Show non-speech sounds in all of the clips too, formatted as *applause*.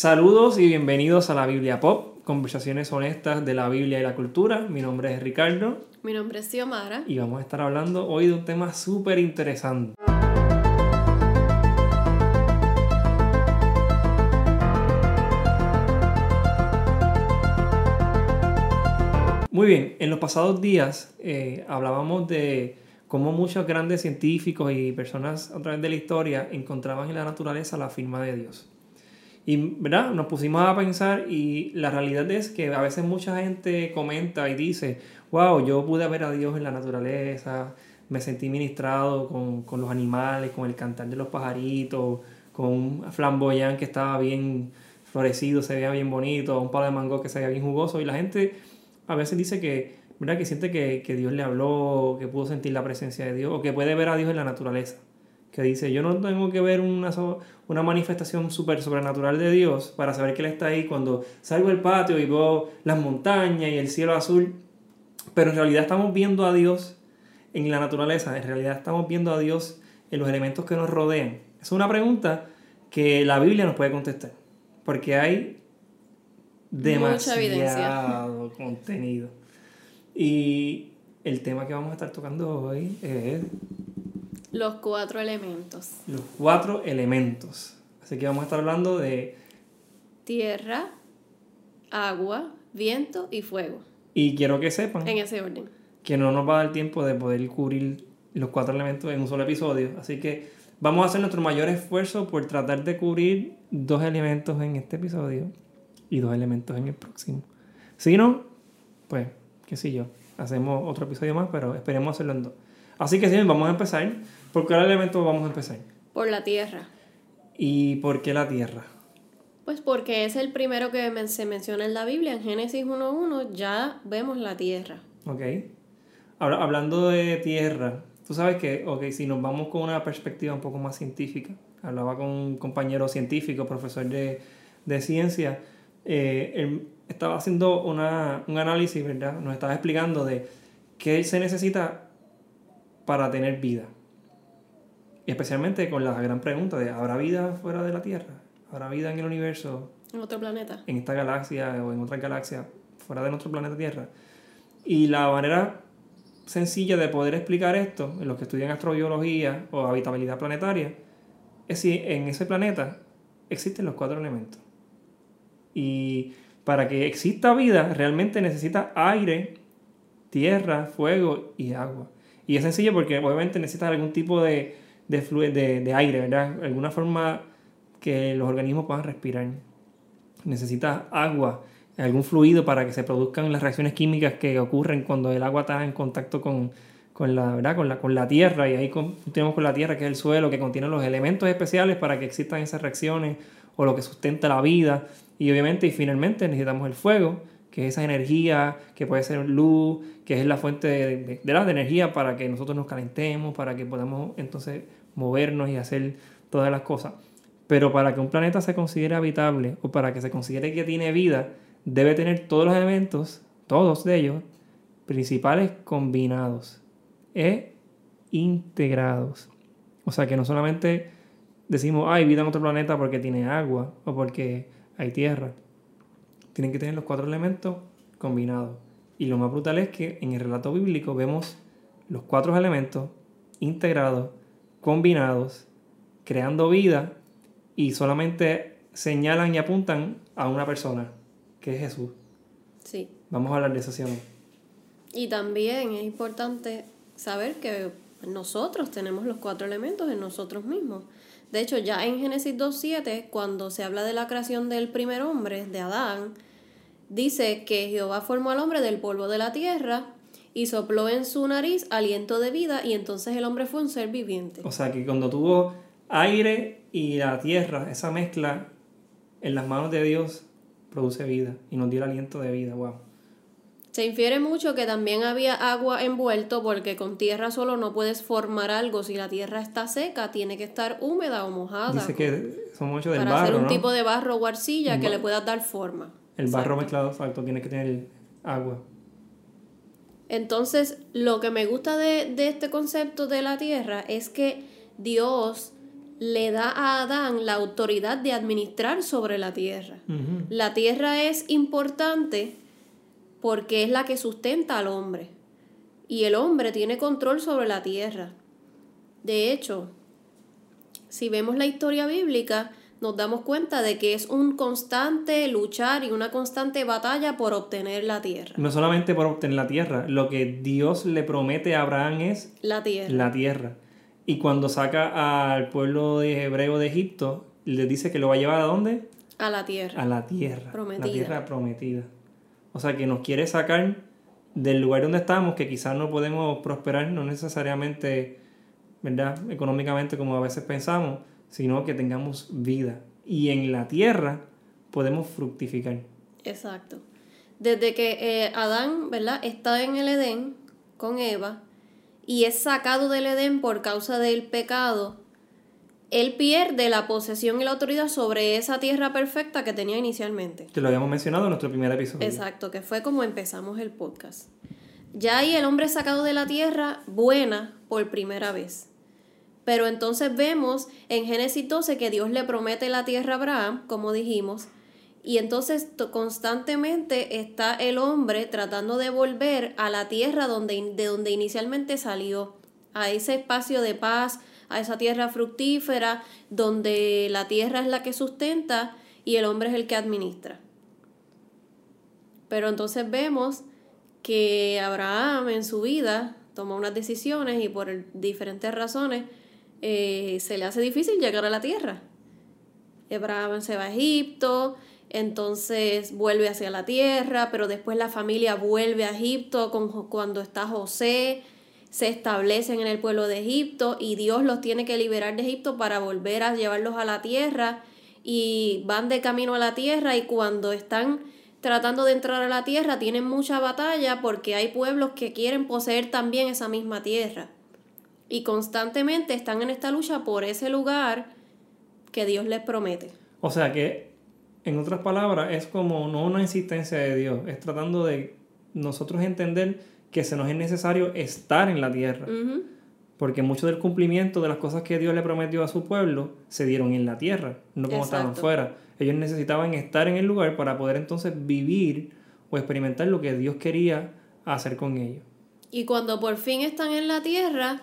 Saludos y bienvenidos a la Biblia Pop, conversaciones honestas de la Biblia y la cultura. Mi nombre es Ricardo. Mi nombre es Xiomara. Y vamos a estar hablando hoy de un tema súper interesante. Muy bien, en los pasados días eh, hablábamos de cómo muchos grandes científicos y personas a través de la historia encontraban en la naturaleza la firma de Dios. Y ¿verdad? nos pusimos a pensar y la realidad es que a veces mucha gente comenta y dice, wow, yo pude ver a Dios en la naturaleza, me sentí ministrado con, con los animales, con el cantar de los pajaritos, con un flamboyán que estaba bien florecido, se veía bien bonito, un palo de mango que se veía bien jugoso y la gente a veces dice que, ¿verdad? que siente que, que Dios le habló, que pudo sentir la presencia de Dios o que puede ver a Dios en la naturaleza que dice, yo no tengo que ver una, una manifestación súper sobrenatural de Dios para saber que Él está ahí cuando salgo del patio y veo las montañas y el cielo azul, pero en realidad estamos viendo a Dios en la naturaleza, en realidad estamos viendo a Dios en los elementos que nos rodean. Es una pregunta que la Biblia nos puede contestar, porque hay demasiado *laughs* contenido. Y el tema que vamos a estar tocando hoy es los cuatro elementos. Los cuatro elementos. Así que vamos a estar hablando de... Tierra, agua, viento y fuego. Y quiero que sepan... En ese orden. Que no nos va a dar tiempo de poder cubrir los cuatro elementos en un solo episodio. Así que vamos a hacer nuestro mayor esfuerzo por tratar de cubrir dos elementos en este episodio y dos elementos en el próximo. Si no, pues, qué sé yo, hacemos otro episodio más, pero esperemos hacerlo en dos. Así que sí, vamos a empezar. ¿Por qué elemento vamos a empezar? Por la tierra. ¿Y por qué la tierra? Pues porque es el primero que se menciona en la Biblia. En Génesis 1.1 ya vemos la tierra. Ok. Ahora, hablando de tierra, tú sabes que, ok, si nos vamos con una perspectiva un poco más científica, hablaba con un compañero científico, profesor de, ciencia, eh, él estaba haciendo una, un análisis, ¿verdad? Nos estaba explicando de qué se necesita para tener vida especialmente con la gran pregunta de ¿habrá vida fuera de la Tierra? ¿Habrá vida en el universo? En otro planeta. En esta galaxia o en otra galaxia fuera de nuestro planeta Tierra. Y la manera sencilla de poder explicar esto, en los que estudian astrobiología o habitabilidad planetaria, es si en ese planeta existen los cuatro elementos. Y para que exista vida, realmente necesita aire, tierra, fuego y agua. Y es sencillo porque obviamente necesita algún tipo de, de, de, aire, ¿verdad? Alguna forma que los organismos puedan respirar. Necesita agua, algún fluido para que se produzcan las reacciones químicas que ocurren cuando el agua está en contacto con, la, ¿verdad? Con, la, con la tierra y ahí tenemos con la tierra que es el suelo que contiene los elementos especiales para que existan esas reacciones o lo que sustenta la vida y obviamente y finalmente necesitamos el fuego que es esa energía que puede ser luz que es la fuente de, de, de, de energía para que nosotros nos calentemos para que podamos entonces movernos y hacer todas las cosas. Pero para que un planeta se considere habitable o para que se considere que tiene vida, debe tener todos los elementos, todos de ellos, principales combinados e integrados. O sea que no solamente decimos, hay vida en otro planeta porque tiene agua o porque hay tierra. Tienen que tener los cuatro elementos combinados. Y lo más brutal es que en el relato bíblico vemos los cuatro elementos integrados combinados, creando vida y solamente señalan y apuntan a una persona, que es Jesús. Sí. Vamos a hablar de eso, ¿sí? Y también es importante saber que nosotros tenemos los cuatro elementos en nosotros mismos. De hecho, ya en Génesis 2.7, cuando se habla de la creación del primer hombre, de Adán, dice que Jehová formó al hombre del polvo de la tierra y sopló en su nariz aliento de vida y entonces el hombre fue un ser viviente. O sea que cuando tuvo aire y la tierra, esa mezcla en las manos de Dios produce vida y nos dio el aliento de vida, wow. Se infiere mucho que también había agua envuelto porque con tierra solo no puedes formar algo. Si la tierra está seca, tiene que estar húmeda o mojada. Dice que son muchos del para hacer un tipo de barro o arcilla que le pueda dar forma. El barro mezclado, exacto, tiene que tener agua. Entonces, lo que me gusta de, este concepto de la tierra es que Dios le da a Adán la autoridad de administrar sobre la tierra. La tierra es importante porque es la que sustenta al hombre. Y el hombre tiene control sobre la tierra. De hecho, si vemos la historia bíblica, nos damos cuenta de que es un constante luchar y una constante batalla por obtener la tierra. No solamente por obtener la tierra, lo que Dios le promete a Abraham es La tierra. la tierra. Y cuando saca al pueblo de hebreo de Egipto, le dice que lo va a llevar a dónde? A la tierra. A la tierra. Prometida. La tierra prometida. O sea que nos quiere sacar del lugar donde estamos, que quizás no podemos prosperar, no necesariamente, ¿verdad? Económicamente como a veces pensamos, sino que tengamos vida. Y en la tierra podemos fructificar. Exacto. Desde que eh, Adán, ¿verdad? Está en el Edén con Eva y es sacado del Edén por causa del pecado, él pierde la posesión y la autoridad sobre esa tierra perfecta que tenía inicialmente. Que lo habíamos mencionado en nuestro primer episodio. Exacto, que fue como empezamos el podcast. Ya ahí el hombre es sacado de la tierra buena por primera vez. Pero entonces vemos en Génesis 12 que Dios le promete la tierra a Abraham, como dijimos, y entonces to- constantemente está el hombre tratando de volver a la tierra donde, de donde inicialmente salió, a ese espacio de paz, a esa tierra fructífera, donde la tierra es la que sustenta y el hombre es el que administra. Pero entonces vemos que Abraham en su vida toma unas decisiones y por diferentes razones eh, se le hace difícil llegar a la tierra. Abraham se va a Egipto, entonces vuelve hacia la tierra, pero después la familia vuelve a Egipto con, cuando está José, se establecen en el pueblo de Egipto y Dios los tiene que liberar de Egipto para volver a llevarlos a la tierra y van de camino a la tierra y cuando están tratando de entrar a la tierra tienen mucha batalla porque hay pueblos que quieren poseer también esa misma tierra y constantemente están en esta lucha por ese lugar que Dios les promete. O sea que, en otras palabras, es como no una insistencia de Dios, es tratando de nosotros entender que se nos es necesario estar en la tierra. Porque mucho del cumplimiento de las cosas que Dios le prometió a su pueblo se dieron en la tierra, no como estaban fuera. Ellos necesitaban estar en el lugar para poder entonces vivir o experimentar lo que Dios quería hacer con ellos. Y cuando por fin están en la tierra,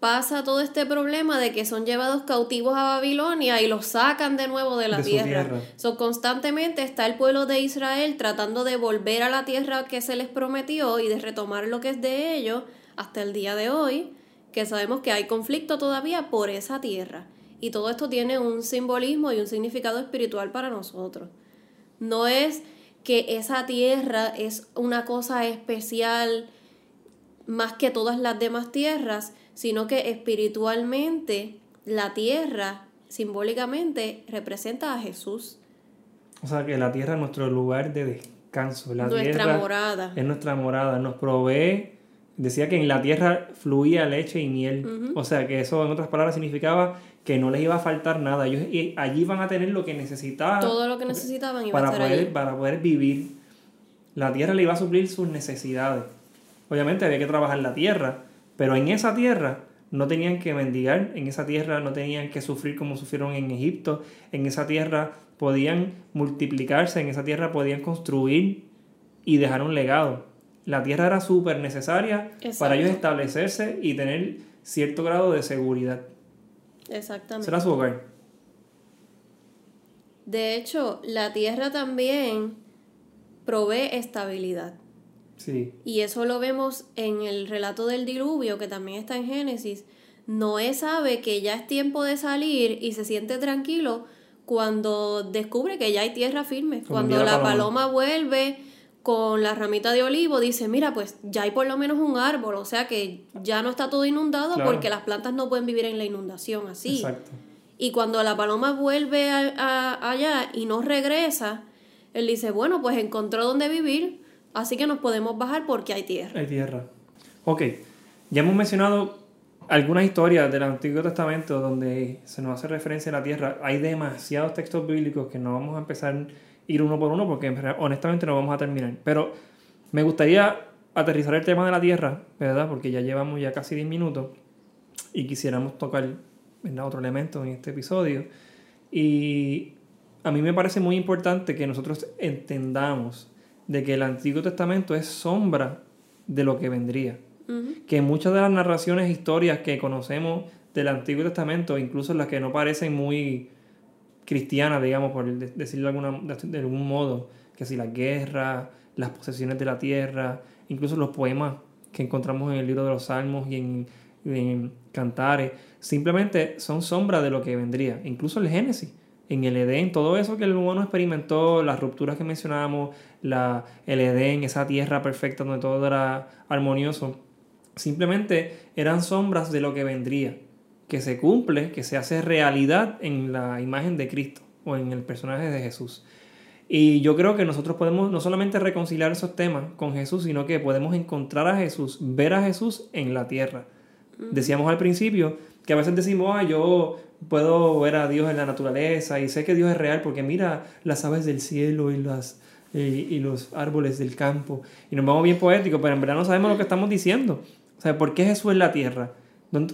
pasa todo este problema de que son llevados cautivos a Babilonia y los sacan de nuevo de la De tierra. tierra. So, constantemente está el pueblo de Israel tratando de volver a la tierra que se les prometió y de retomar lo que es de ellos hasta el día de hoy, que sabemos que hay conflicto todavía por esa tierra. Y todo esto tiene un simbolismo y un significado espiritual para nosotros. No es que esa tierra es una cosa especial más que todas las demás tierras, sino que espiritualmente la tierra simbólicamente representa a Jesús, O sea que la tierra es nuestro lugar de descanso. La nuestra tierra morada. es nuestra morada, nos provee. Decía que en la tierra fluía leche y miel. O sea que eso, en otras palabras, significaba que no les iba a faltar nada. Ellos allí van a tener lo que necesitaban Todo lo que necesitaban iba para poder, allí. para poder vivir. La tierra le iba a suplir sus necesidades. Obviamente había que trabajar la tierra, pero en esa tierra no tenían que mendigar, en esa tierra no tenían que sufrir como sufrieron en Egipto, en esa tierra podían multiplicarse, en esa tierra podían construir y dejar un legado. La tierra era súper necesaria para ellos establecerse y tener cierto grado de seguridad. Exactamente. Será su hogar. De hecho, la tierra también provee estabilidad. Sí. Y eso lo vemos en el relato del diluvio, que también está en Génesis. Noé sabe que ya es tiempo de salir y se siente tranquilo cuando descubre que ya hay tierra firme. Como Cuando la paloma vuelve con la ramita de olivo, dice, mira, pues ya hay por lo menos un árbol, o sea que ya no está todo inundado Claro. porque las plantas no pueden vivir en la inundación así. Exacto. Y cuando la paloma vuelve a- a- allá y no regresa, él dice, bueno, pues encontró donde vivir, así que nos podemos bajar porque hay tierra. Hay tierra. Ok, ya hemos mencionado algunas historias del Antiguo Testamento donde se nos hace referencia a la tierra. Hay demasiados textos bíblicos que no vamos a empezar a ir uno por uno porque honestamente no vamos a terminar. Pero me gustaría aterrizar el tema de la tierra, ¿verdad? Porque ya llevamos ya casi 10 minutos y quisiéramos tocar ¿verdad? otro elemento en este episodio. Y a mí me parece muy importante que nosotros entendamos de que el Antiguo Testamento es sombra de lo que vendría. Que muchas de las narraciones, historias que conocemos del Antiguo Testamento, incluso las que no parecen muy cristianas, digamos, por decirlo de, alguna, de algún modo, que si la guerra, las posesiones de la tierra, incluso los poemas que encontramos en el libro de los Salmos y en, en Cantares, simplemente son sombra de lo que vendría. Incluso el Génesis, en el Edén, todo eso que el humano experimentó, las rupturas que mencionábamos, la, el Edén, esa tierra perfecta donde todo era armonioso, simplemente eran sombras de lo que vendría, que se cumple, que se hace realidad en la imagen de Cristo o en el personaje de Jesús. Y yo creo que nosotros podemos no solamente reconciliar esos temas con Jesús, sino que podemos encontrar a Jesús, ver a Jesús en la tierra. Decíamos al principio que a veces decimos, ah, yo puedo ver a Dios en la naturaleza y sé que Dios es real porque mira las aves del cielo y, las, y, los árboles del campo. Y nos vamos bien poéticos, pero en verdad no sabemos lo que estamos diciendo. O sea, ¿por qué Jesús en la tierra?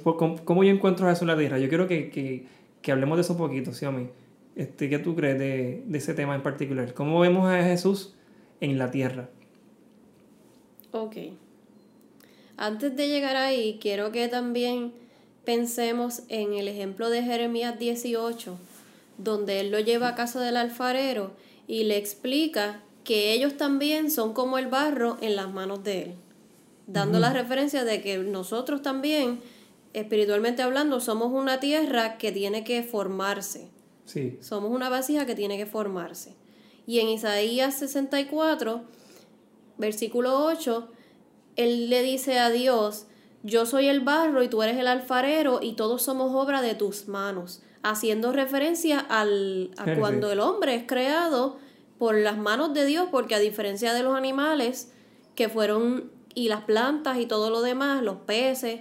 ¿Cómo yo encuentro a Jesús en la tierra? Yo quiero que, que, que hablemos de eso un poquito, ¿sí, mí? Este, ¿Qué tú crees de, de, ese tema en particular? ¿Cómo vemos a Jesús en la tierra? Ok. Antes de llegar ahí, quiero que también pensemos en el ejemplo de Jeremías 18, donde él lo lleva a casa del alfarero y le explica que ellos también son como el barro en las manos de él, dando la referencia de que nosotros también, espiritualmente hablando, somos una tierra que tiene que formarse. Somos una vasija que tiene que formarse. Y en Isaías 64, versículo 8, él le dice a Dios, yo soy el barro y tú eres el alfarero y todos somos obra de tus manos, haciendo referencia al, a cuando el hombre es creado por las manos de Dios, porque a diferencia de los animales que fueron, y las plantas y todo lo demás, los peces,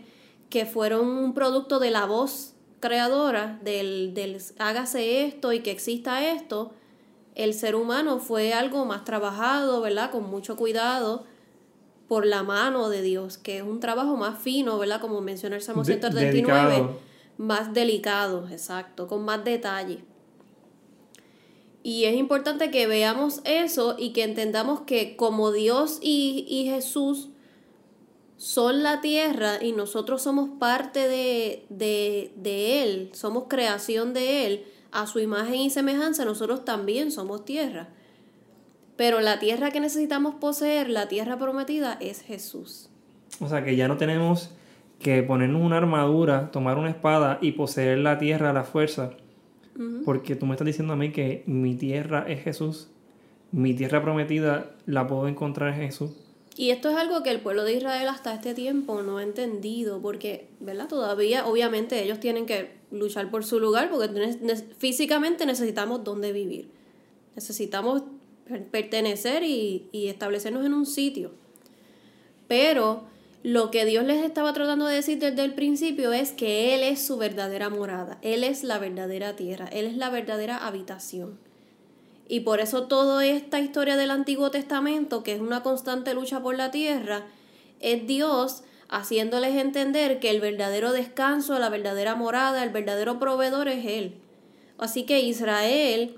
que fueron un producto de la voz creadora del, del hágase esto y que exista esto, el ser humano fue algo más trabajado, ¿verdad? Con mucho cuidado por la mano de Dios, que es un trabajo más fino, ¿verdad? Como menciona el Salmo 139, más delicado, exacto, con más detalle. Y es importante que veamos eso y que entendamos que como Dios y, y Jesús son la tierra y nosotros somos parte de, de, Él, somos creación de Él, a su imagen y semejanza, nosotros también somos tierra. Pero la tierra que necesitamos poseer, la tierra prometida, es Jesús. O sea que ya no tenemos que ponernos una armadura, tomar una espada y poseer la tierra a la fuerza. Porque tú me estás diciendo a mí que mi tierra es Jesús, mi tierra prometida la puedo encontrar en Jesús. Y esto es algo que el pueblo de Israel hasta este tiempo no ha entendido, porque, ¿verdad? Todavía, obviamente, ellos tienen que luchar por su lugar, porque físicamente necesitamos dónde vivir. Necesitamos pertenecer y, y establecernos en un sitio. Pero lo que Dios les estaba tratando de decir desde el principio es que Él es su verdadera morada, Él es la verdadera tierra, Él es la verdadera habitación. Y por eso toda esta historia del Antiguo Testamento, que es una constante lucha por la tierra, es Dios haciéndoles entender que el verdadero descanso, la verdadera morada, el verdadero proveedor es Él. Así que Israel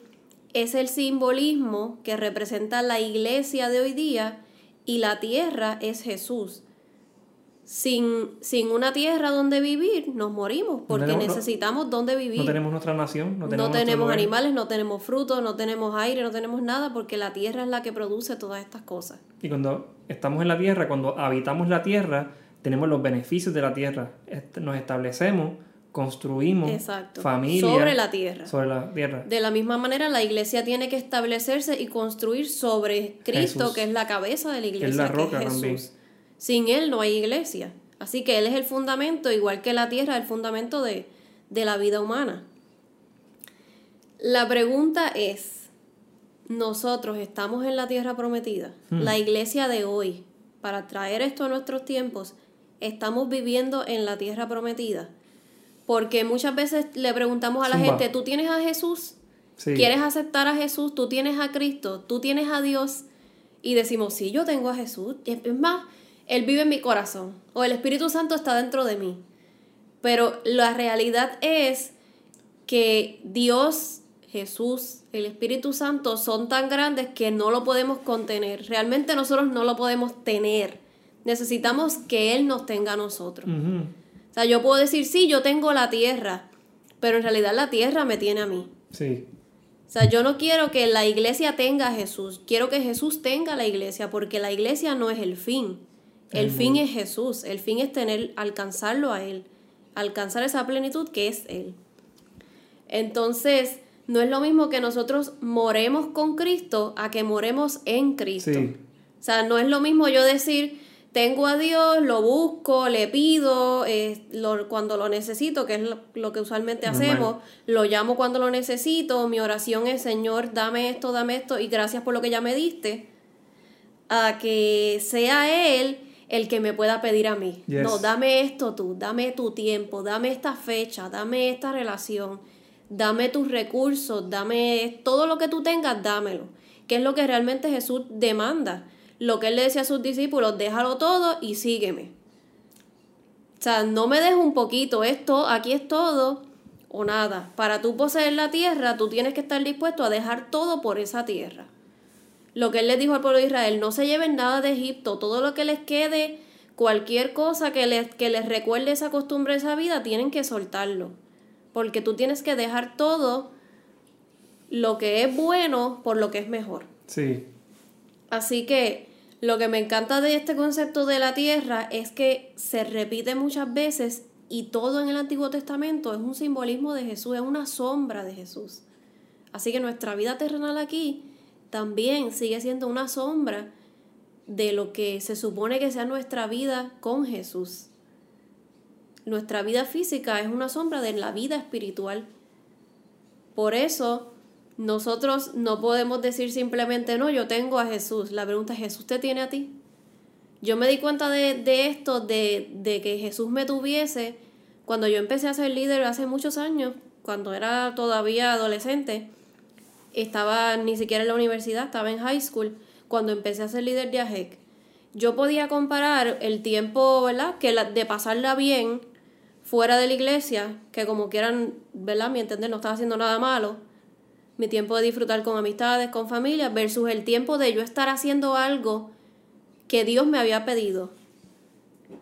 es el simbolismo que representa la iglesia de hoy día y la tierra es Jesús sin, sin una tierra donde vivir, nos morimos porque necesitamos donde vivir. No tenemos nuestra nación, no tenemos, no tenemos animales, no tenemos frutos, no tenemos aire, no tenemos nada porque la tierra es la que produce todas estas cosas. Y cuando estamos en la tierra, cuando habitamos la tierra, tenemos los beneficios de la tierra. Nos establecemos, construimos familia sobre la tierra. Sobre la tierra. De la misma manera, la iglesia tiene que establecerse y construir sobre Cristo, que es la cabeza de la iglesia. Que es la roca también. Sin Él no hay iglesia. Así que Él es el fundamento, igual que la tierra, el fundamento de, la vida humana. La pregunta es, nosotros estamos en la tierra prometida, hmm. la iglesia de hoy, para traer esto a nuestros tiempos, estamos viviendo en la tierra prometida. Porque muchas veces le preguntamos a la gente, ¿tú tienes a Jesús? ¿Quieres aceptar a Jesús? ¿Tú tienes a Cristo? ¿Tú tienes a Dios? Y decimos, sí, yo tengo a Jesús. Es más, él vive en mi corazón o el Espíritu Santo está dentro de mí. Pero la realidad es que Dios, Jesús, el Espíritu Santo son tan grandes que no lo podemos contener. Realmente nosotros no lo podemos tener. Necesitamos que Él nos tenga a nosotros. O sea, yo puedo decir, sí, yo tengo la tierra, pero en realidad la tierra me tiene a mí. Sí. O sea, yo no quiero que la iglesia tenga a Jesús, quiero que Jesús tenga la iglesia, porque la iglesia no es el fin. El fin es Jesús, el fin es tener, alcanzarlo a Él, alcanzar esa plenitud que es Él. Entonces, no es lo mismo que nosotros moremos con Cristo a que moremos en Cristo. O sea, no es lo mismo yo decir, tengo a Dios, lo busco, le pido eh, cuando lo necesito, que es lo, que usualmente hacemos, lo llamo cuando lo necesito, mi oración es, Señor, dame esto, dame esto, y gracias por lo que ya me diste, a que sea Él el que me pueda pedir a mí. No, dame esto tú, dame tu tiempo, dame esta fecha, dame esta relación, dame tus recursos, dame todo lo que tú tengas, dámelo. Que es lo que realmente Jesús demanda lo que él le decía a sus discípulos, déjalo todo y sígueme. O sea, no me dejes un poquito, esto, aquí es todo o nada. Para tú poseer la tierra, tú tienes que estar dispuesto a dejar todo por esa tierra. Lo que él les dijo al pueblo de Israel, no se lleven nada de Egipto, todo lo que les quede, cualquier cosa que les, que les recuerde esa costumbre, esa vida, tienen que soltarlo. Porque tú tienes que dejar todo lo que es bueno por lo que es mejor. Sí. Así que lo que me encanta de este concepto de la tierra es que se repite muchas veces y todo en el Antiguo Testamento es un simbolismo de Jesús, es una sombra de Jesús. Así que nuestra vida terrenal aquí también sigue siendo una sombra de lo que se supone que sea nuestra vida con Jesús. Nuestra vida física es una sombra de la vida espiritual. Por eso nosotros no podemos decir simplemente, no, yo tengo a Jesús. La pregunta es, ¿Jesús te tiene a ti? Yo me di cuenta de, esto, de, de, que Jesús me tuviese cuando yo empecé a ser líder hace muchos años, cuando era todavía adolescente. Estaba ni siquiera en la universidad, estaba en high school, cuando empecé a ser líder de AJEC. Yo podía comparar el tiempo, ¿verdad? Que de pasarla bien fuera de la iglesia, que como quieran, ¿verdad? Mi entender no estaba haciendo nada malo mi tiempo de disfrutar con amistades, con familia, versus el tiempo de yo estar haciendo algo que Dios me había pedido.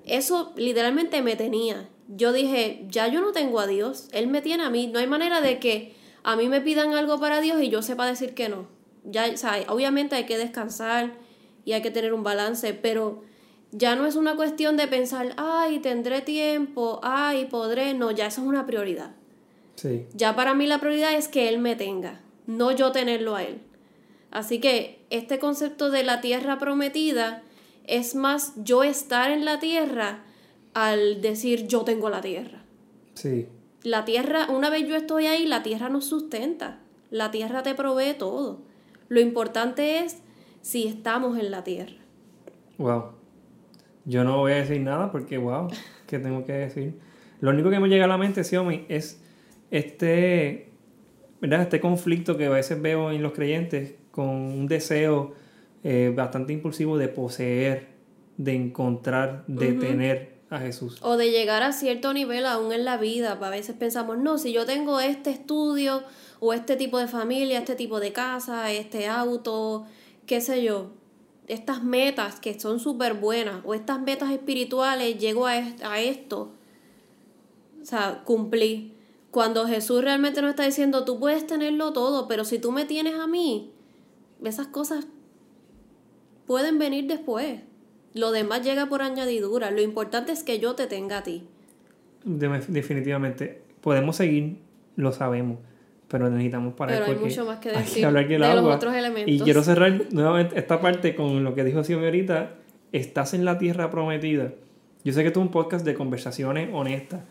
Eso literalmente me tenía. Yo dije, ya yo no tengo a Dios, Él me tiene a mí. No hay manera de que a mí me pidan algo para Dios y yo sepa decir que no. Ya, obviamente hay que descansar y hay que tener un balance, pero ya no es una cuestión de pensar, ay, tendré tiempo, ay, podré. No, ya eso es una prioridad. Ya para mí la prioridad es que Él me tenga, no yo tenerlo a Él. Así que este concepto de la tierra prometida es más yo estar en la tierra al decir yo tengo la tierra. Sí. La tierra, una vez yo estoy ahí, la tierra nos sustenta. La tierra te provee todo. Lo importante es si estamos en la tierra. Wow. Yo no voy a decir nada porque, wow, ¿qué tengo que decir? Lo único que me llega a la mente, Xiaomi, es este, ¿verdad? este conflicto que a veces veo en los creyentes con un deseo eh, bastante impulsivo de poseer, de encontrar, de tener a Jesús. O de llegar a cierto nivel aún en la vida. A veces pensamos, no, si yo tengo este estudio o este tipo de familia, este tipo de casa, este auto, qué sé yo, estas metas que son súper buenas o estas metas espirituales, llego a, a esto, o sea, cumplí. Cuando Jesús realmente nos está diciendo, tú puedes tenerlo todo, pero si tú me tienes a mí, esas cosas pueden venir después. Lo demás llega por añadidura. Lo importante es que yo te tenga a ti. definitivamente. Podemos seguir, lo sabemos, pero necesitamos parar. Pero hay mucho más que decir de los otros elementos. Y quiero cerrar nuevamente esta parte con lo que dijo Xiaomi ahorita. Estás en la tierra prometida. Yo sé que esto es un podcast de conversaciones honestas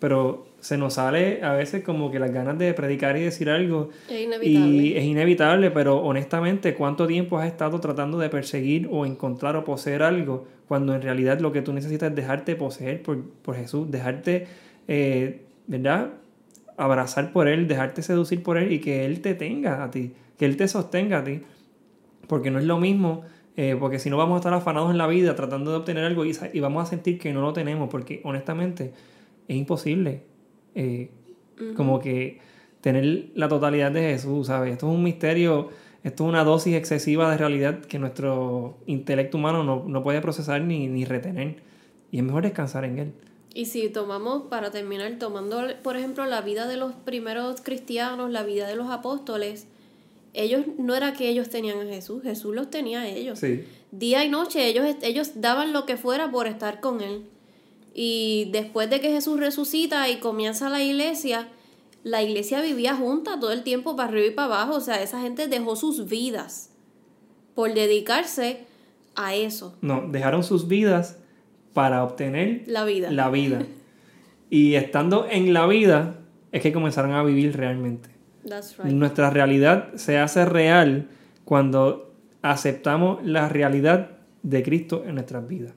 pero se nos sale a veces como que las ganas de predicar y decir algo. Es inevitable. Y es inevitable, pero honestamente, ¿cuánto tiempo has estado tratando de perseguir o encontrar o poseer algo cuando en realidad lo que tú necesitas es dejarte poseer por, por Jesús, dejarte, eh, ¿verdad? Abrazar por Él, dejarte seducir por Él y que Él te tenga a ti, que Él te sostenga a ti. Porque no es lo mismo, eh, porque si no vamos a estar afanados en la vida tratando de obtener algo y, y vamos a sentir que no lo tenemos, porque honestamente es imposible. Eh, como que tener la totalidad de Jesús, ¿sabes? Esto es un misterio, esto es una dosis excesiva de realidad que nuestro intelecto humano no, no puede procesar ni, ni retener. Y es mejor descansar en Él. Y si tomamos, para terminar, tomando, por ejemplo, la vida de los primeros cristianos, la vida de los apóstoles, ellos no era que ellos tenían a Jesús, Jesús los tenía a ellos. Sí. Día y noche ellos, ellos daban lo que fuera por estar con Él. Y después de que Jesús resucita y comienza la iglesia, la iglesia vivía junta todo el tiempo para arriba y para abajo. O sea, esa gente dejó sus vidas por dedicarse a eso. No, dejaron sus vidas para obtener La vida. la vida. *laughs* y estando en la vida es que comenzaron a vivir realmente. That's right. Nuestra realidad se hace real cuando aceptamos la realidad de Cristo en nuestras vidas.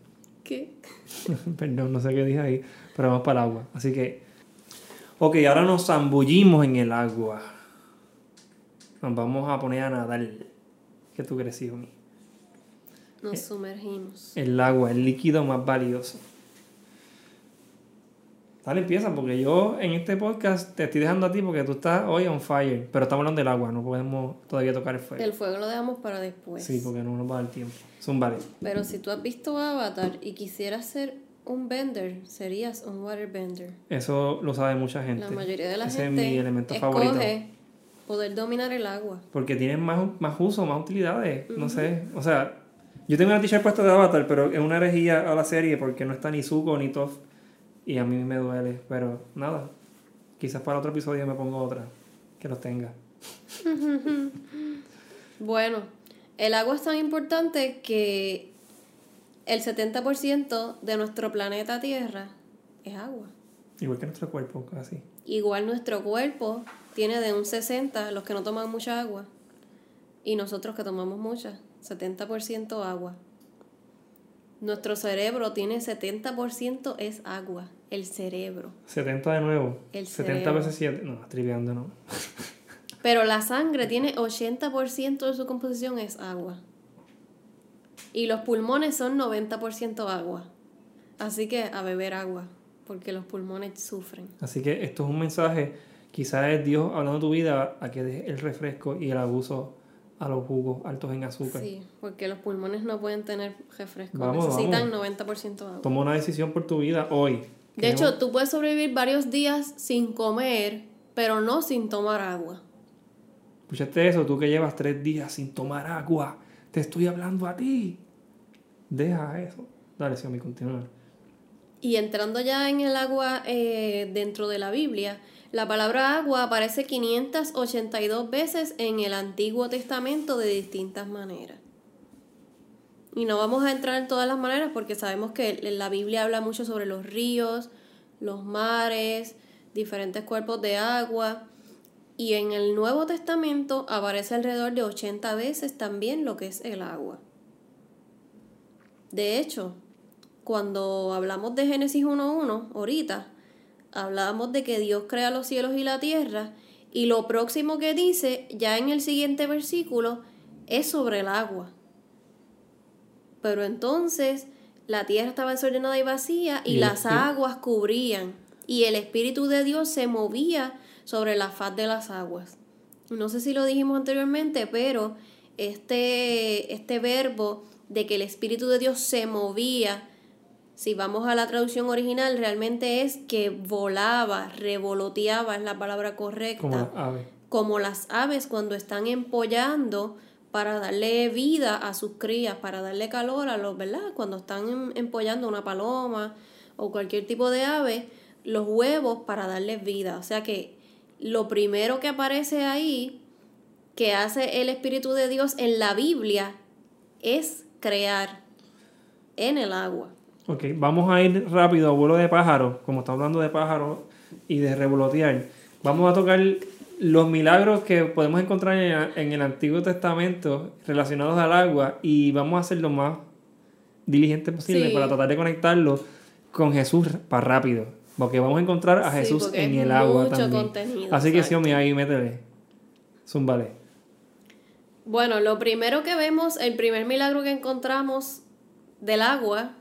*laughs* Perdón, no sé qué dije ahí, pero vamos para el agua. Así que, ok, ahora nos zambullimos en el agua. Nos vamos a poner a nadar. ¿Qué tú crees, hijo mío? Nos sumergimos. El agua, el líquido más valioso. Dale, empieza, porque yo en este podcast te estoy dejando a ti porque tú estás hoy on fire. Pero estamos hablando del agua, no podemos todavía tocar el fuego. El fuego lo dejamos para después. Sí, porque no nos va a dar tiempo. Son vale. Pero si tú has visto Avatar y quisieras ser un bender, serías un waterbender. Eso lo sabe mucha gente. La mayoría de la Ese gente es mi elemento escoge favorito. poder dominar el agua. Porque tienen más, más uso, más utilidades. No sé. O sea, yo tengo una t-shirt puesta de Avatar, pero es una herejía a la serie porque no está ni Zuko ni Toph. Y a mí me duele. Pero nada. Quizás para otro episodio me pongo otra. Que los tenga. *laughs* Bueno, el agua es tan importante que el 70% de nuestro planeta Tierra es agua. Igual que nuestro cuerpo, casi. Igual nuestro cuerpo tiene de un 60 los que no toman mucha agua y nosotros que tomamos mucha, 70% agua. Nuestro cerebro tiene 70% es agua, el cerebro. 70 de nuevo. El 70 cerebro. veces 7. No, triviando no. *laughs* Pero la sangre tiene 80% de su composición es agua. Y los pulmones son 90% agua. Así que a beber agua, porque los pulmones sufren. Así que esto es un mensaje. Quizás es Dios hablando de tu vida a que dejes el refresco y el abuso a los jugos altos en azúcar. Sí, porque los pulmones no pueden tener refresco, Vamos, necesitan 90% agua. Toma una decisión por tu vida hoy. De hecho, tú puedes sobrevivir varios días sin comer, pero no sin tomar agua. ¿Escuchaste eso? Tú que llevas tres días sin tomar agua. Te estoy hablando a ti. Deja eso. Dale, Xiaomi, continúa. Y entrando ya en el agua eh, dentro de la Biblia, la palabra agua aparece 582 veces en el Antiguo Testamento de distintas maneras. Y no vamos a entrar en todas las maneras porque sabemos que la Biblia habla mucho sobre los ríos, los mares, diferentes cuerpos de agua. Y en el Nuevo Testamento aparece alrededor de 80 veces también lo que es el agua. De hecho, cuando hablamos de Génesis 1.1, ahorita, hablábamos de que Dios crea los cielos y la tierra, y lo próximo que dice, ya en el siguiente versículo, es sobre el agua. Pero entonces la tierra estaba desordenada y vacía y, Y las aguas cubrían, y el Espíritu de Dios se movía sobre la faz de las aguas. No sé si lo dijimos anteriormente, pero este, este verbo de que el Espíritu de Dios se movía, si vamos a la traducción original, realmente es que volaba, revoloteaba, es la palabra correcta Como las aves. como las aves cuando están empollando para darle vida a sus crías, para darle calor a los, ¿verdad? Cuando están em- empollando una paloma o cualquier tipo de ave, los huevos para darles vida. O sea que lo primero que aparece ahí, que hace el Espíritu de Dios en la Biblia, es crear en el agua. Ok, vamos a ir rápido a vuelo de pájaro, como está hablando de pájaros y de revolotear. Vamos a tocar los milagros que podemos encontrar en, el Antiguo Testamento relacionados al agua y vamos a ser lo más diligente posible Sí. para tratar de conectarlo con Jesús para rápido. Porque vamos a encontrar a Jesús en el agua también. Así que sí, ahí métele. Zúmbale. Bueno, lo primero que vemos, el primer milagro que encontramos del agua,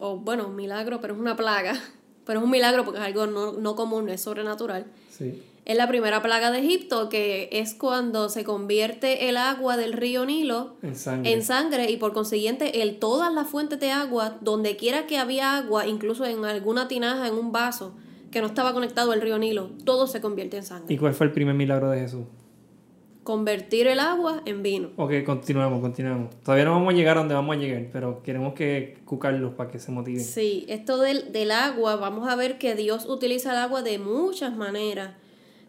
o bueno, milagro, pero es una plaga, *laughs* pero es un milagro porque es algo no, no común, no es sobrenatural. Sí. Es la primera plaga de Egipto, que es cuando se convierte el agua del río Nilo En sangre. en sangre y por consiguiente el, todas las fuentes de agua, donde quiera que había agua, incluso en alguna tinaja, en un vaso que no estaba conectado al río Nilo, todo se convierte en sangre. ¿Y cuál fue el primer milagro de Jesús? Convertir el agua en vino. Ok, continuamos, continuamos. Todavía no vamos a llegar a donde vamos a llegar, pero queremos que cucarlos para que se motiven. Sí, esto del, del agua, vamos a ver que Dios utiliza el agua de muchas maneras.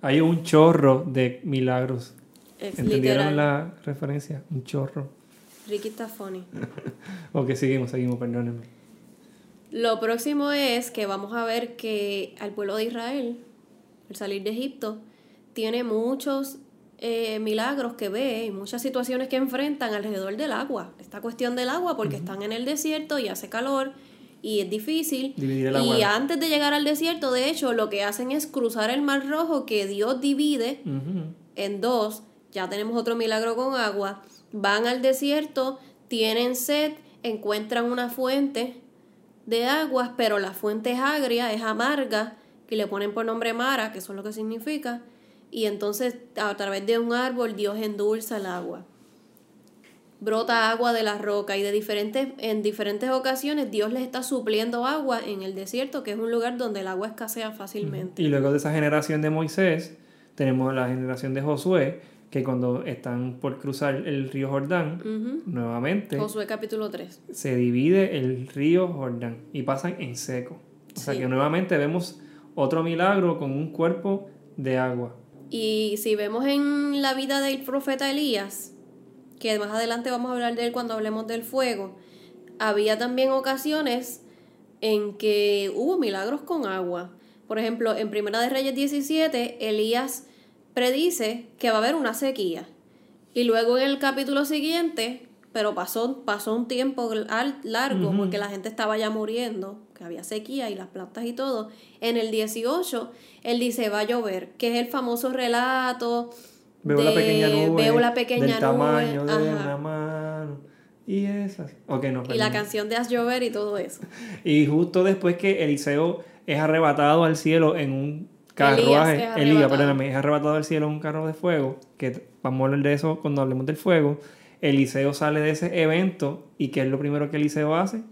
Hay un chorro de milagros. Es ¿Entendieron literal. la referencia? Un chorro. Ricky está funny. *laughs* Ok, seguimos, seguimos, perdónenme. Lo próximo es que vamos a ver que al pueblo de Israel, al salir de Egipto, tiene muchos eh, milagros que ve y muchas situaciones que enfrentan alrededor del agua. Esta cuestión del agua, porque están en el desierto y hace calor y es difícil. Dividir el y antes de llegar al desierto, de hecho, lo que hacen es cruzar el mar rojo que Dios divide en dos, ya tenemos otro milagro con agua, van al desierto, tienen sed, encuentran una fuente de aguas, pero la fuente es agria, es amarga, y le ponen por nombre Mara, que eso es lo que significa, y entonces a través de un árbol Dios endulza el agua. Brota agua de la roca y de diferentes, en diferentes ocasiones Dios les está supliendo agua en el desierto, que es un lugar donde el agua escasea fácilmente. Y luego de esa generación de Moisés, tenemos la generación de Josué, que cuando están por cruzar el río Jordán, nuevamente Josué capítulo 3. se divide el río Jordán y pasan en seco. O sea que nuevamente vemos otro milagro con un cuerpo de agua. Y si vemos en la vida del profeta Elías, que más adelante vamos a hablar de él cuando hablemos del fuego, había también ocasiones en que hubo milagros con agua. Por ejemplo, en Primera de Reyes 17, Elías predice que va a haber una sequía. Y luego en el capítulo siguiente, pero pasó, pasó un tiempo largo porque la gente estaba ya muriendo, había sequía y las plantas y todo. En el 18, él dice, va a llover, que es el famoso relato. Veo la pequeña nube. Veo la pequeña del nube. tamaño de ajá. una mano. Y esas. Ok, no, Y la canción de Haz llover y todo eso. *laughs* Y justo después que Eliseo es arrebatado al cielo en un carruaje, Elías perdóname, es arrebatado al cielo en un carro de fuego, que vamos a hablar de eso cuando hablemos del fuego. Eliseo sale de ese evento y ¿qué es lo primero que Eliseo hace?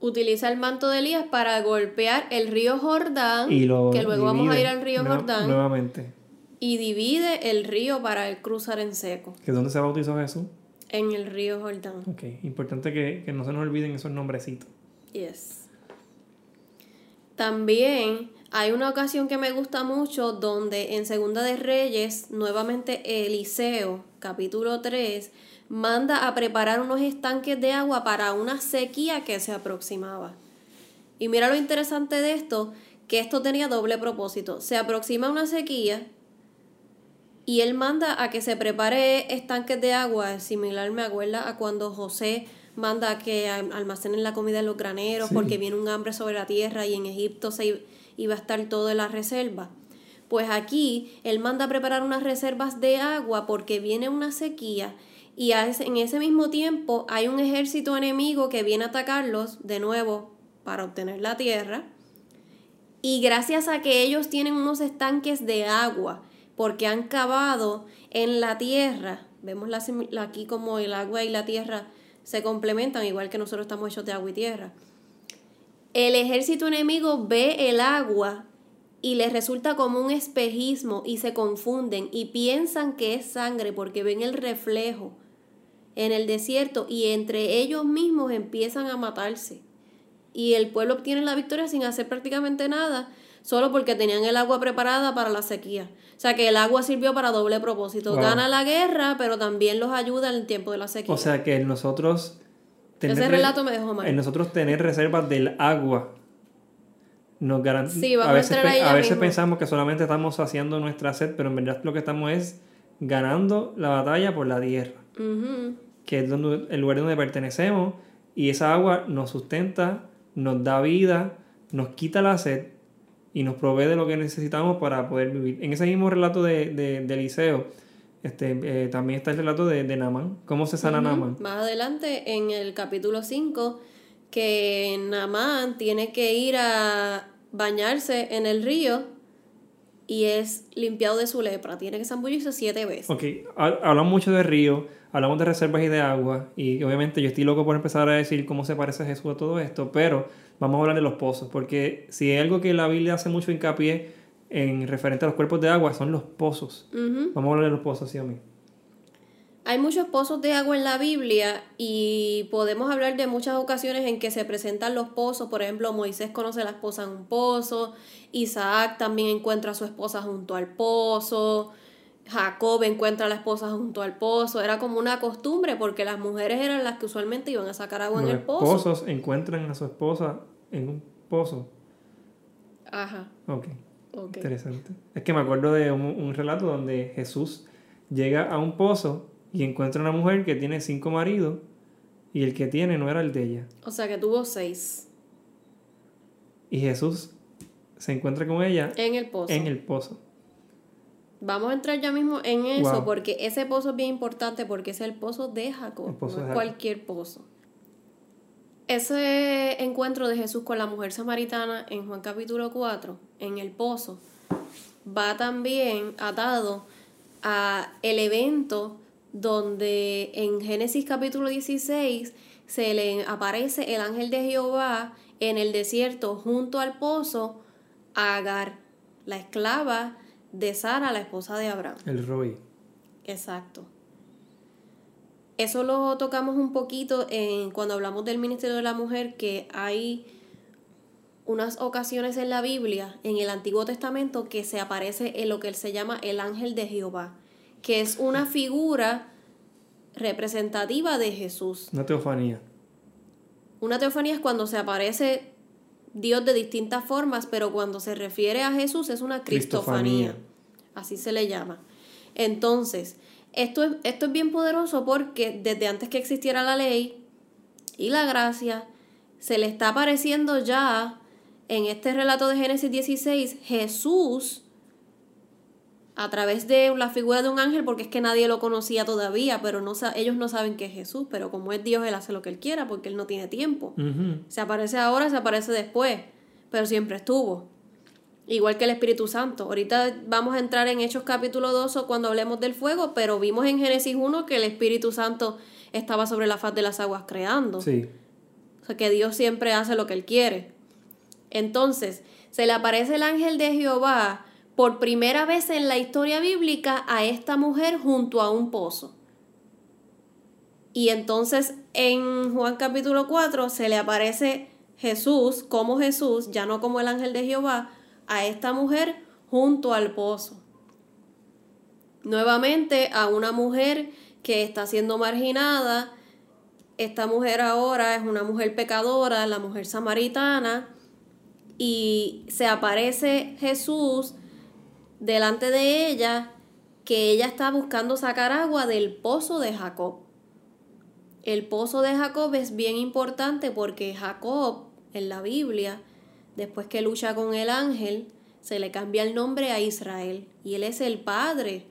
Utiliza el manto de Elías para golpear el río Jordán, Y lo que luego vamos a ir al río Jordán, Nuevamente. y divide el río para él cruzar en seco, ¿Que dónde se bautizó Jesús? en el río Jordán. Ok, importante que, que no se nos olviden esos nombrecitos. Yes. También hay una ocasión que me gusta mucho donde en Segunda de Reyes, nuevamente Eliseo, capítulo 3, manda a preparar unos estanques de agua para una sequía que se aproximaba. Y mira lo interesante de esto, que esto tenía doble propósito. Se aproxima una sequía y él manda a que se prepare estanques de agua, similar me acuerda a cuando José manda a que al- almacenen la comida en los graneros Sí. porque viene un hambre sobre la tierra y en Egipto se iba a estar todo en la reserva. Pues aquí él manda a preparar unas reservas de agua porque viene una sequía y en ese mismo tiempo hay un ejército enemigo que viene a atacarlos de nuevo para obtener la tierra. Y gracias a que ellos tienen unos estanques de agua, porque han cavado en la tierra, vemos la- aquí como el agua y la tierra se complementan, igual que nosotros estamos hechos de agua y tierra. El ejército enemigo ve el agua y les resulta como un espejismo y se confunden y piensan que es sangre porque ven el reflejo en el desierto y entre ellos mismos empiezan a matarse. Y el pueblo obtiene la victoria sin hacer prácticamente nada, solo porque tenían el agua preparada para la sequía. O sea que el agua sirvió para doble propósito. Wow. Gana la guerra, pero también los ayuda en el tiempo de la sequía. O sea que nosotros... Ese re- relato me dejó mal. En nosotros tener reservas del agua nos garantiza. Sí, a veces, a mismo. pensamos que solamente estamos saciando nuestra sed, pero en verdad lo que estamos es ganando la batalla por la tierra, Ujú. Que es donde, el lugar donde pertenecemos, y esa agua nos sustenta, nos da vida, nos quita la sed y nos provee de lo que necesitamos para poder vivir. En ese mismo relato de, de, de Eliseo, este, eh, también está el relato de, de Naamán. ¿Cómo se sana Naamán? Más adelante, en el capítulo 5, que Namán tiene que ir a bañarse en el río y es limpiado de su lepra. Tiene que zambullirse siete veces. Ok, ha- hablamos mucho de río, hablamos de reservas y de agua, y obviamente yo estoy loco por empezar a decir cómo se parece a Jesús a todo esto, pero vamos a hablar de los pozos, porque si hay algo que la Biblia hace mucho hincapié en referente a los cuerpos de agua, son los pozos. Vamos a hablar de los pozos, sí a mí. Hay muchos pozos de agua en la Biblia y podemos hablar de muchas ocasiones en que se presentan los pozos. Por ejemplo, Moisés conoce a la esposa en un pozo, Isaac también encuentra a su esposa junto al pozo, Jacob encuentra a la esposa junto al pozo. Era como una costumbre porque las mujeres eran las que usualmente iban a sacar agua en Los el pozo. esposos encuentran a su esposa en un pozo. Ajá, Ok, ok. interesante. Es que me acuerdo de un, un relato donde Jesús llega a un pozo y encuentra una mujer que tiene cinco maridos y el que tiene no era el de ella. O sea que tuvo seis Y Jesús se encuentra con ella en el pozo. en el pozo. Vamos a entrar ya mismo en eso Wow. porque ese pozo es bien importante porque es el pozo de Jacob, pozo no de es cualquier pozo. Ese encuentro de Jesús con la mujer samaritana en Juan capítulo 4, en el pozo, va también atado a el evento donde en Génesis capítulo 16 se le aparece el ángel de Jehová en el desierto junto al pozo a Agar, la esclava de Sara, la esposa de Abraham. El Roy. Exacto. Eso lo tocamos un poquito en, cuando hablamos del ministerio de la mujer, que hay unas ocasiones en la Biblia, en el Antiguo Testamento, que se aparece en lo que se llama el ángel de Jehová, que es una figura representativa de Jesús. Una teofanía. Una teofanía es cuando se aparece Dios de distintas formas, pero cuando se refiere a Jesús es una cristofanía. Cristofanía. Así se le llama. Entonces, esto es, esto es bien poderoso porque desde antes que existiera la ley y la gracia, se le está apareciendo ya en este relato de Génesis 16 Jesús a través de la figura de un ángel, porque es que nadie lo conocía todavía, pero no ellos no saben que es Jesús, pero como es Dios, Él hace lo que Él quiera, porque Él no tiene tiempo. Se aparece ahora, se aparece después, pero siempre estuvo. Igual que el Espíritu Santo. Ahorita vamos a entrar en Hechos capítulo 2 o cuando hablemos del fuego, pero vimos en Génesis 1 que el Espíritu Santo estaba sobre la faz de las aguas creando. Sí. O sea que Dios siempre hace lo que Él quiere. Entonces, se le aparece el ángel de Jehová por primera vez en la historia bíblica a esta mujer junto a un pozo. Y entonces en Juan capítulo 4 se le aparece Jesús como Jesús, ya no como el ángel de Jehová, a esta mujer junto al pozo. Nuevamente a una mujer que está siendo marginada, esta mujer ahora es una mujer pecadora, la mujer samaritana, y se aparece Jesús delante de ella, que ella está buscando sacar agua del pozo de Jacob. El pozo de Jacob es bien importante porque Jacob en la Biblia, después que lucha con el ángel, se le cambia el nombre a Israel y él es el padre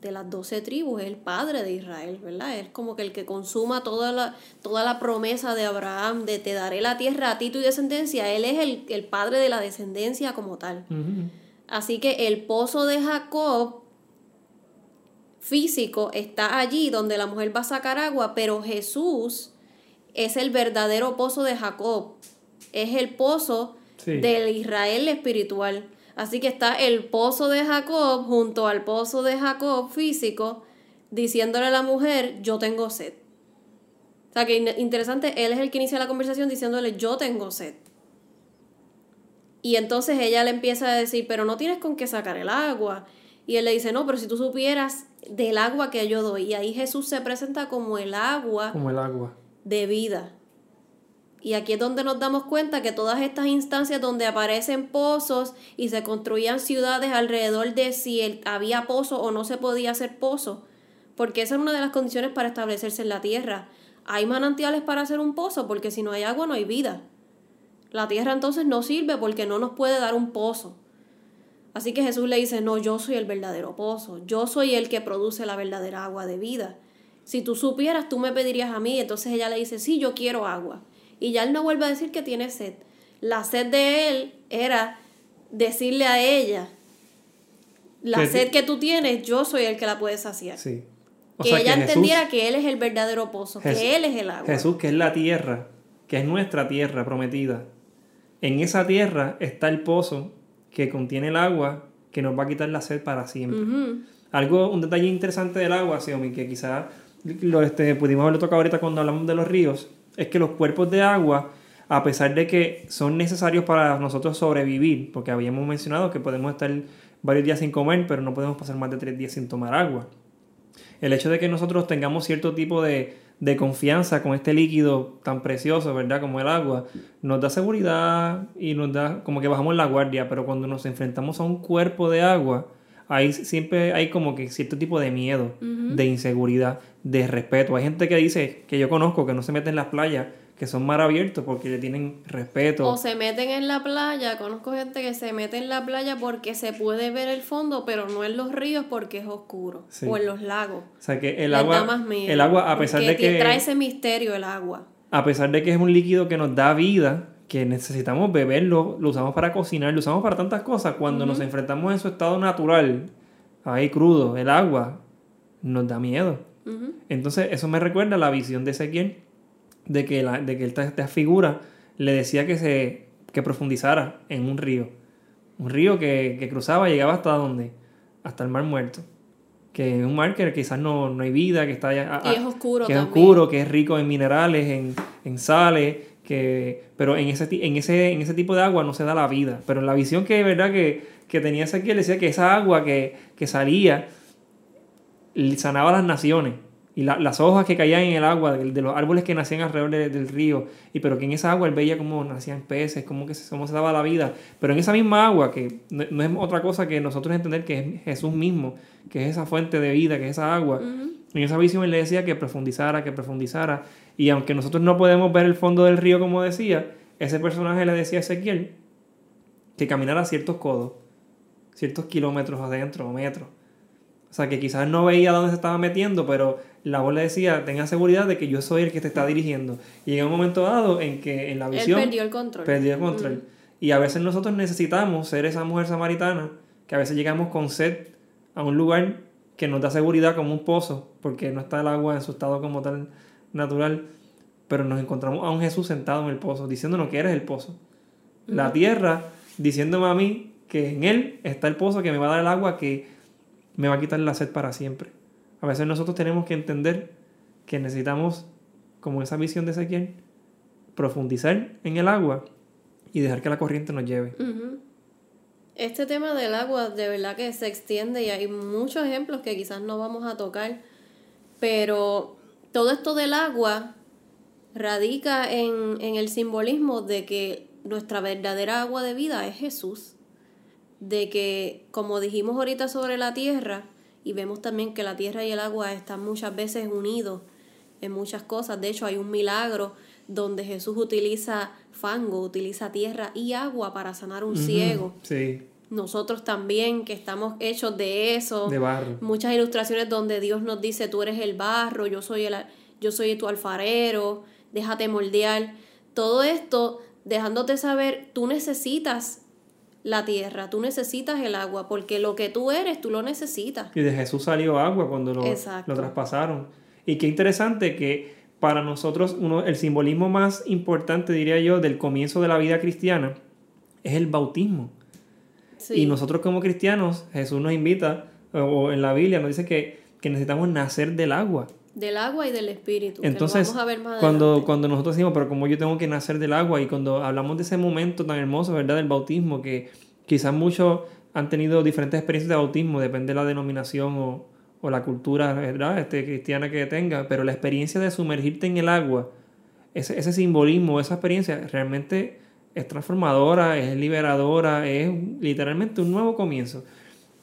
de las doce tribus, es el padre de Israel, ¿verdad? Es como que el que consuma toda la, toda la promesa de Abraham, de te daré la tierra a ti tu descendencia, él es el, el padre de la descendencia como tal. Así que el pozo de Jacob físico está allí donde la mujer va a sacar agua, pero Jesús es el verdadero pozo de Jacob. Es el pozo Sí. del Israel espiritual. Así que está el pozo de Jacob junto al pozo de Jacob físico, diciéndole a la mujer, yo tengo sed. O sea que in- interesante, él es el que inicia la conversación diciéndole, yo tengo sed. Y entonces ella le empieza a decir, pero no tienes con qué sacar el agua. Y él le dice, no, pero si tú supieras del agua que yo doy. Y ahí Jesús se presenta como el agua Como el agua. de vida. Y aquí es donde nos damos cuenta que todas estas instancias donde aparecen pozos y se construían ciudades alrededor de si había pozo o no se podía hacer pozo, porque esa es una de las condiciones para establecerse en la tierra. Hay manantiales para hacer un pozo, porque si no hay agua no hay vida. La tierra entonces no sirve porque no nos puede dar un pozo. Así que Jesús le dice, no, yo soy el verdadero pozo, yo soy el que produce la verdadera agua de vida. Si tú supieras, tú me pedirías a mí. Entonces ella le dice, sí, yo quiero agua. Y ya él no vuelve a decir que tiene sed. La sed de él era decirle a ella, la sed que tú tienes, yo soy el que la puede saciar. Sí. que ella entendiera que Él es el verdadero pozo, que Él es el agua. Jesús, que es la tierra, que es nuestra tierra prometida. En esa tierra está el pozo que contiene el agua que nos va a quitar la sed para siempre. Algo, un detalle interesante del agua, Xiaomi, que quizás lo este, pudimos haberlo tocado ahorita cuando hablamos de los ríos, es que los cuerpos de agua, a pesar de que son necesarios para nosotros sobrevivir, porque habíamos mencionado que podemos estar varios días sin comer, pero no podemos pasar más de tres días sin tomar agua. El hecho de que nosotros tengamos cierto tipo de, de confianza con este líquido tan precioso, ¿verdad? Como el agua, nos da seguridad y nos da como que bajamos la guardia, pero cuando nos enfrentamos a un cuerpo de agua, ahí siempre hay como que cierto tipo de miedo, de inseguridad, de respeto. Hay gente que dice, que yo conozco, que no se mete en las playas que son mar abiertos porque le tienen respeto. O se meten en la playa, conozco gente que se mete en la playa porque se puede ver el fondo, pero no en los ríos porque es oscuro, o en los lagos. O sea que el agua, el agua a pesar de que trae ese misterio el agua. A pesar de que es un líquido que nos da vida, que necesitamos beberlo, lo usamos para cocinar, lo usamos para tantas cosas, cuando nos enfrentamos en su estado natural, ahí crudo, el agua, nos da miedo. Entonces eso me recuerda a la visión de Ezequiel de que, la, de que esta, figura le decía que se que profundizara en un río. Un río que, que cruzaba y llegaba hasta dónde? Hasta el mar muerto. Que es un mar que quizás no, no hay vida, que está allá, y es oscuro que es oscuro, que es rico en minerales, en, en sales, que, pero en ese, en, ese, en ese tipo de agua no se da la vida. Pero en la visión que verdad que, que tenía Ezequiel decía que esa agua que, que salía sanaba las naciones y las hojas que caían en el agua de, los árboles que nacían alrededor del río, y pero que en esa agua él veía cómo nacían peces, cómo, que, cómo se daba la vida, pero en esa misma agua, que no, es otra cosa que nosotros entender que es Jesús mismo, que es esa fuente de vida, que es esa agua, en esa visión él le decía que profundizara, que profundizara, y aunque nosotros no podemos ver el fondo del río como decía, ese personaje le decía a Ezequiel que caminara ciertos codos, ciertos kilómetros adentro o metros. O sea, que quizás no veía dónde se estaba metiendo, pero la voz le decía, tenga seguridad de que yo soy el que te está dirigiendo. Y llega un momento dado en que en la visión... Él perdió el control. Perdió el control. Y a veces nosotros necesitamos ser esa mujer samaritana, que a veces llegamos con sed a un lugar que nos da seguridad como un pozo, porque no está el agua en su estado como tal natural, pero nos encontramos a un Jesús sentado en el pozo, diciéndonos que eres el pozo. La tierra diciéndome a mí que en él está el pozo que me va a dar el agua que me va a quitar la sed para siempre. A veces nosotros tenemos que entender que necesitamos, como esa visión de Ezequiel, profundizar en el agua y dejar que la corriente nos lleve. Este tema del agua de verdad que se extiende y hay muchos ejemplos que quizás no vamos a tocar, pero todo esto del agua radica en, en el simbolismo de que nuestra verdadera agua de vida es Jesús. De que, como dijimos ahorita sobre la tierra, y vemos también que la tierra y el agua están muchas veces unidos en muchas cosas. De hecho, hay un milagro donde Jesús utiliza fango, utiliza tierra y agua para sanar un ciego. Sí. Nosotros también, que estamos hechos de eso. De barro. Muchas ilustraciones donde Dios nos dice, tú eres el barro, yo soy, el, yo soy tu alfarero, déjate moldear. Todo esto dejándote saber, tú necesitas la tierra, tú necesitas el agua, porque lo que tú eres, tú lo necesitas. Y de Jesús salió agua cuando lo, lo traspasaron. Y qué interesante que para nosotros uno, el simbolismo más importante, diría yo, del comienzo de la vida cristiana es el bautismo. Y nosotros como cristianos, Jesús nos invita, o en la Biblia nos dice que, que necesitamos nacer del agua. Del agua y del espíritu. Entonces, vamos a ver más cuando, cuando nosotros decimos, pero como yo tengo que nacer del agua, y cuando hablamos de ese momento tan hermoso, ¿verdad? Del bautismo, que quizás muchos han tenido diferentes experiencias de bautismo, depende de la denominación o, o la cultura ¿verdad? Este, cristiana que tenga, pero la experiencia de sumergirte en el agua, ese, ese simbolismo, esa experiencia realmente es transformadora, es liberadora, es literalmente un nuevo comienzo.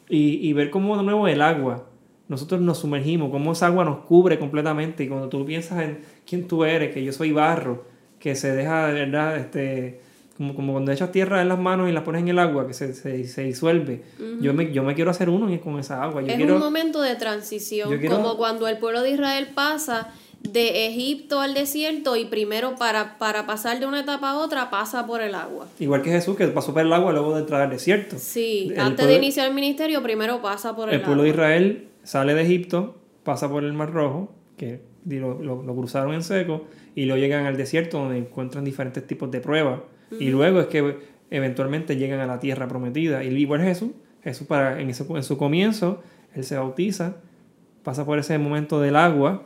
Y, y ver cómo de nuevo el agua nosotros nos sumergimos, como esa agua nos cubre completamente y cuando tú piensas en quién tú eres, que yo soy barro, que se deja de verdad, este, como, como cuando echas tierra en las manos y la pones en el agua, que se, se, disuelve. yo, me, yo me quiero hacer uno con esa agua. Yo es un momento de transición, como cuando el pueblo de Israel pasa de Egipto al desierto y primero para, para pasar de una etapa a otra pasa por el agua. Igual que Jesús, que pasó por el agua luego de entrar al desierto. Sí, El antes pueblo- de iniciar el ministerio primero pasa por el, El pueblo de agua. Israel sale de Egipto, pasa por el Mar Rojo, que lo, lo- lo cruzaron en seco, y luego llegan al desierto donde encuentran diferentes tipos de pruebas. Y luego es que eventualmente llegan a la tierra prometida. Y igual Jesús, Jesús para, en, ese- en su comienzo, él se bautiza, pasa por ese momento del agua,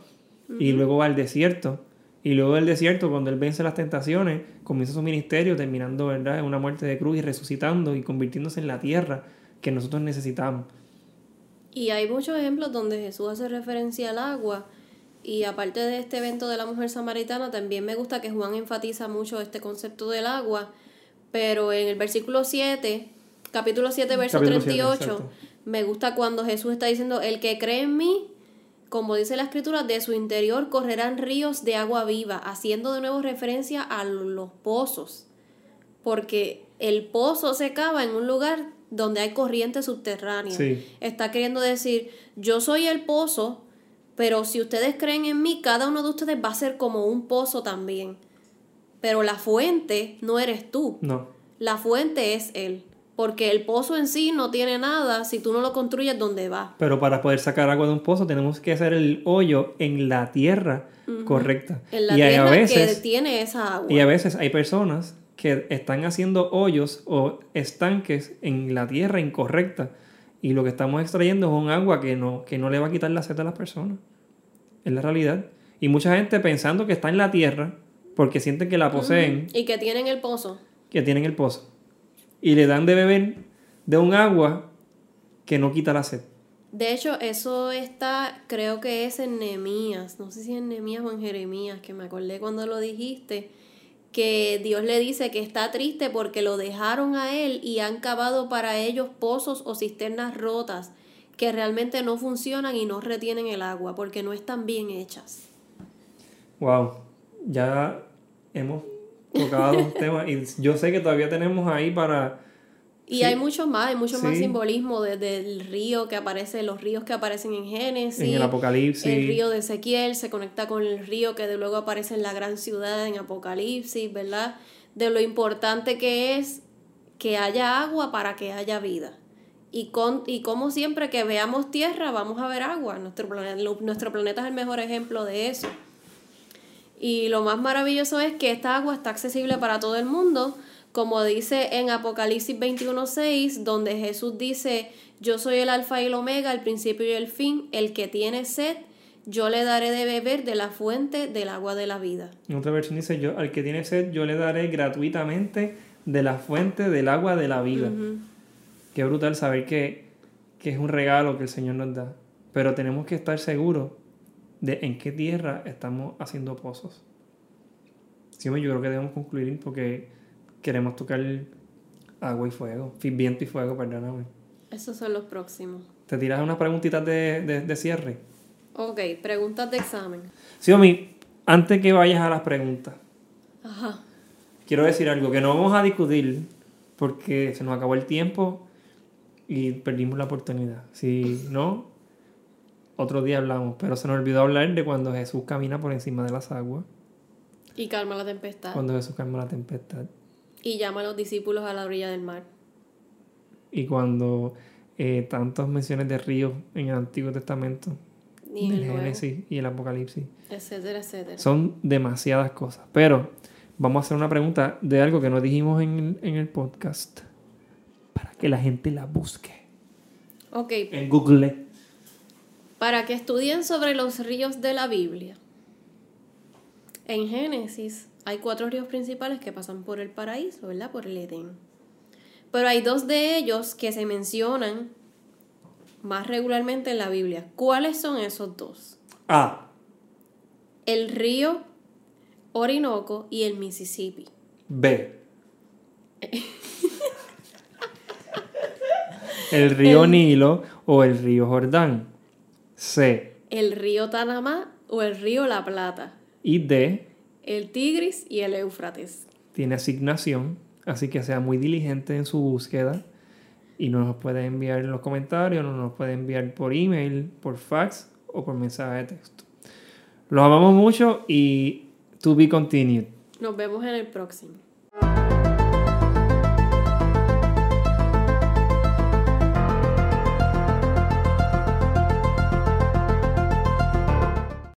y luego va al desierto. Y luego del desierto, cuando él vence las tentaciones, comienza su ministerio, terminando ¿verdad? en una muerte de cruz y resucitando y convirtiéndose en la tierra que nosotros necesitamos. Y hay muchos ejemplos donde Jesús hace referencia al agua. Y aparte de este evento de la mujer samaritana, también me gusta que Juan enfatiza mucho este concepto del agua. Pero en el versículo 7, capítulo 7, verso Capítulo 7, 38, exacto. me gusta cuando Jesús está diciendo, el que cree en mí, como dice la escritura, de su interior correrán ríos de agua viva, haciendo de nuevo referencia a los pozos. Porque el pozo se cava en un lugar donde hay corriente subterránea. Sí. Está queriendo decir, yo soy el pozo, pero si ustedes creen en mí, cada uno de ustedes va a ser como un pozo también. Pero la fuente no eres tú, No. la fuente es él. Porque el pozo en sí no tiene nada si tú no lo construyes donde va. Pero para poder sacar agua de un pozo tenemos que hacer el hoyo en la tierra correcta. En la y tierra a veces, que tiene esa agua. y a veces hay personas que están haciendo hoyos o estanques en la tierra incorrecta. Y lo que estamos extrayendo es un agua que no, que no le va a quitar la sed a las personas. Es la realidad. Y mucha gente pensando que está en la tierra porque sienten que la poseen, Y que tienen el pozo. que tienen el pozo. Y le dan de beber de un agua que no quita la sed. De hecho, eso está, creo que es en Nehemías, no sé si en Nehemías o en Jeremías, que me acordé cuando lo dijiste, que Dios le dice que está triste porque lo dejaron a él y han cavado para ellos pozos o cisternas rotas que realmente no funcionan y no retienen el agua porque no están bien hechas. Wow, ya hemos tocado *laughs* los temas y yo sé que todavía tenemos ahí para... Y Sí. hay mucho más, hay mucho más simbolismo desde el río que aparece, los ríos que aparecen en Génesis. En el Apocalipsis. El río de Ezequiel se conecta con el río que de luego aparece en la gran ciudad en Apocalipsis, ¿verdad? De lo importante que es que haya agua para que haya vida. Y, con, y como siempre que veamos tierra, vamos a ver agua. Nuestro planeta, nuestro planeta es el mejor ejemplo de eso. Y lo más maravilloso es que esta agua está accesible para todo el mundo, como dice en Apocalipsis 21:6, donde Jesús dice, yo soy el alfa y el omega, el principio y el fin, el que tiene sed, yo le daré de beber de la fuente del agua de la vida. En otra versión dice, yo, al que tiene sed yo le daré gratuitamente de la fuente del agua de la vida. Qué brutal saber que, que es un regalo que el Señor nos da. Pero tenemos que estar seguros de en qué tierra estamos haciendo pozos. Sí, yo creo que debemos concluir porque queremos tocar agua y fuego, viento y fuego, perdóname. Esos son los próximos. ¿Te tiras unas preguntitas de, de, de cierre? Ok, preguntas de examen. Xiaomi, antes que vayas a las preguntas, Ajá. quiero decir algo que no vamos a discutir porque se nos acabó el tiempo y perdimos la oportunidad. Si no, otro día hablamos, pero se nos olvidó hablar de cuando Jesús camina por encima de las aguas, Y calma la tempestad. cuando Jesús calma la tempestad Y llama a los discípulos a la orilla del mar. y cuando eh, tantas menciones de ríos en el Antiguo Testamento, Y en del el Génesis y el Apocalipsis. etcétera, etcétera. Son demasiadas cosas. Pero vamos a hacer una pregunta de algo que no dijimos en el, en el podcast para que la gente la busque Ok, en Google. para que estudien sobre los ríos de la Biblia. En Génesis hay cuatro ríos principales que pasan por el paraíso, ¿verdad? Por el Edén. Pero hay dos de ellos que se mencionan más regularmente en la Biblia. ¿Cuáles son esos dos? A. El río Orinoco y el Mississippi. B. *laughs* El río Nilo o el río Jordán. C. El río Tanamá o el río La Plata. Y D. El Tigris y el Éufrates. Tiene asignación, así que sea muy diligente en su búsqueda y nos puede enviar en los comentarios, nos nos puede enviar por email, por fax o por mensaje de texto. Los amamos mucho y to be continued. Nos vemos en el próximo.